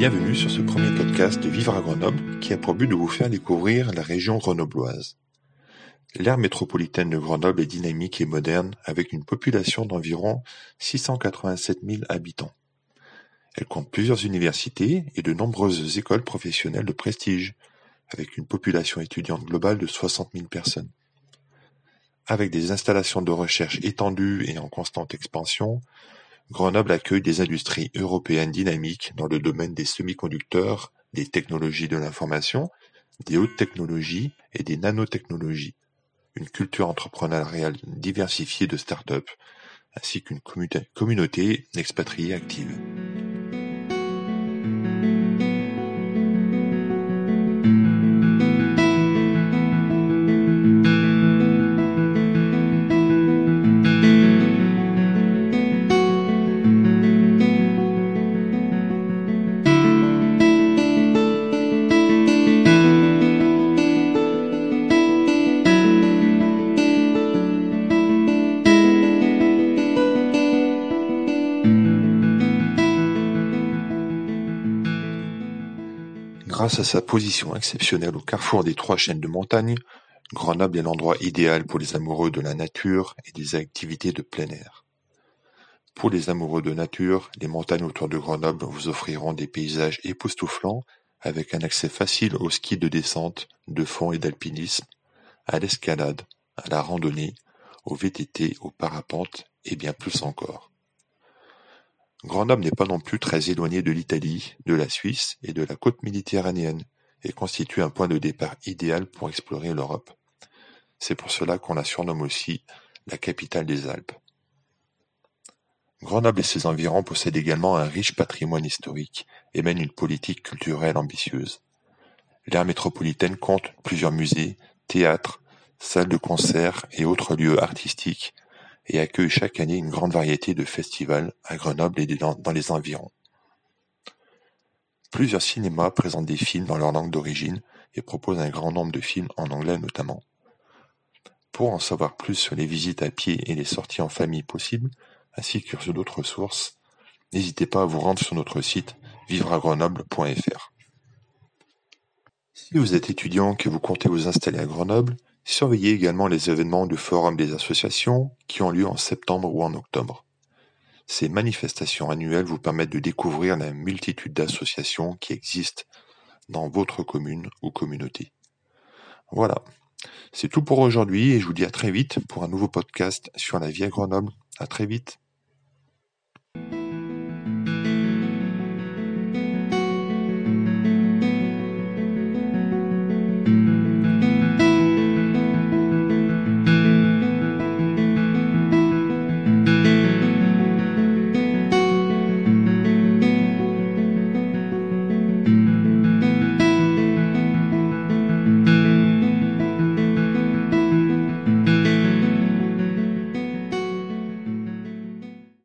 Bienvenue sur ce premier podcast de Vivre à Grenoble qui a pour but de vous faire découvrir la région grenobloise. L'aire métropolitaine de Grenoble est dynamique et moderne avec une population d'environ 687 000 habitants. Elle compte plusieurs universités et de nombreuses écoles professionnelles de prestige, avec une population étudiante globale de 60 000 personnes. Avec des installations de recherche étendues et en constante expansion, Grenoble accueille des industries européennes dynamiques dans le domaine des semi-conducteurs, des technologies de l'information, des hautes technologies et des nanotechnologies, une culture entrepreneuriale diversifiée de start-up, ainsi qu'une communauté expatriée active. Grâce à sa position exceptionnelle au carrefour des trois chaînes de montagnes, Grenoble est l'endroit idéal pour les amoureux de la nature et des activités de plein air. Pour les amoureux de nature, les montagnes autour de Grenoble vous offriront des paysages époustouflants avec un accès facile au ski de descente, de fond et d'alpinisme, à l'escalade, à la randonnée, au VTT, au parapente et bien plus encore. Grenoble n'est pas non plus très éloigné de l'Italie, de la Suisse et de la côte méditerranéenne, et constitue un point de départ idéal pour explorer l'Europe. C'est pour cela qu'on la surnomme aussi la capitale des Alpes. Grenoble et ses environs possèdent également un riche patrimoine historique et mènent une politique culturelle ambitieuse. L'aire métropolitaine compte plusieurs musées, théâtres, salles de concert et autres lieux artistiques et accueille chaque année une grande variété de festivals à Grenoble et dans les environs. Plusieurs cinémas présentent des films dans leur langue d'origine et proposent un grand nombre de films en anglais notamment. Pour en savoir plus sur les visites à pied et les sorties en famille possibles, ainsi que sur d'autres sources, n'hésitez pas à vous rendre sur notre site vivreagrenoble.fr. Si vous êtes étudiant que vous comptez vous installer à Grenoble, Surveillez également les événements du Forum des associations qui ont lieu en septembre ou en octobre. Ces manifestations annuelles vous permettent de découvrir la multitude d'associations qui existent dans votre commune ou communauté. Voilà, c'est tout pour aujourd'hui et je vous dis à très vite pour un nouveau podcast sur la vie à Grenoble. À très vite.